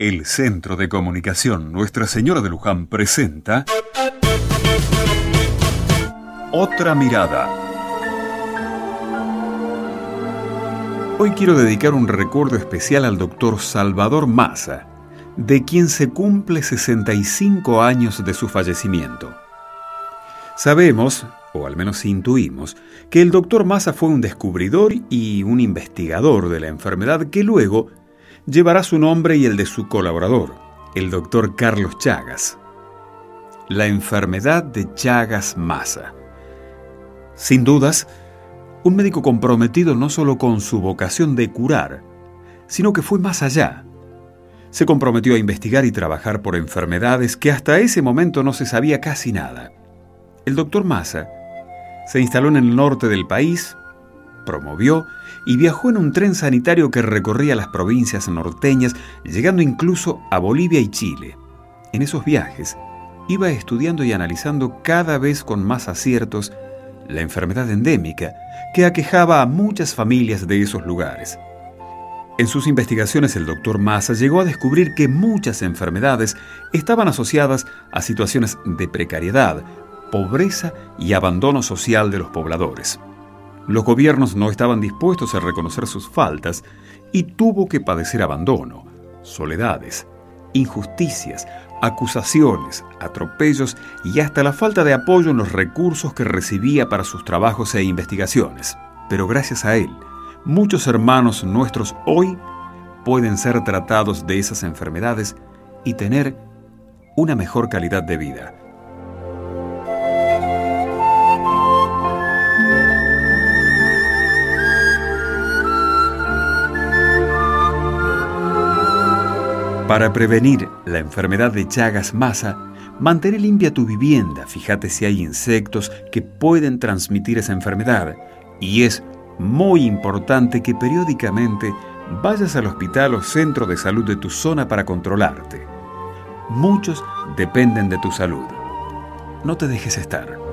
El Centro de Comunicación Nuestra Señora de Luján presenta Otra Mirada. Hoy quiero dedicar un recuerdo especial al doctor Salvador Massa, de quien se cumple 65 años de su fallecimiento. Sabemos, o al menos intuimos, que el doctor Massa fue un descubridor y un investigador de la enfermedad que luego llevará su nombre y el de su colaborador, el doctor Carlos Chagas. La enfermedad de Chagas Massa. Sin dudas, un médico comprometido no solo con su vocación de curar, sino que fue más allá. Se comprometió a investigar y trabajar por enfermedades que hasta ese momento no se sabía casi nada. El doctor Massa se instaló en el norte del país, promovió y viajó en un tren sanitario que recorría las provincias norteñas, llegando incluso a Bolivia y Chile. En esos viajes, iba estudiando y analizando cada vez con más aciertos la enfermedad endémica que aquejaba a muchas familias de esos lugares. En sus investigaciones el doctor Massa llegó a descubrir que muchas enfermedades estaban asociadas a situaciones de precariedad, pobreza y abandono social de los pobladores. Los gobiernos no estaban dispuestos a reconocer sus faltas y tuvo que padecer abandono, soledades, injusticias, acusaciones, atropellos y hasta la falta de apoyo en los recursos que recibía para sus trabajos e investigaciones. Pero gracias a él, muchos hermanos nuestros hoy pueden ser tratados de esas enfermedades y tener una mejor calidad de vida. Para prevenir la enfermedad de Chagas Massa, mantén limpia tu vivienda, fíjate si hay insectos que pueden transmitir esa enfermedad y es muy importante que periódicamente vayas al hospital o centro de salud de tu zona para controlarte. Muchos dependen de tu salud. No te dejes estar.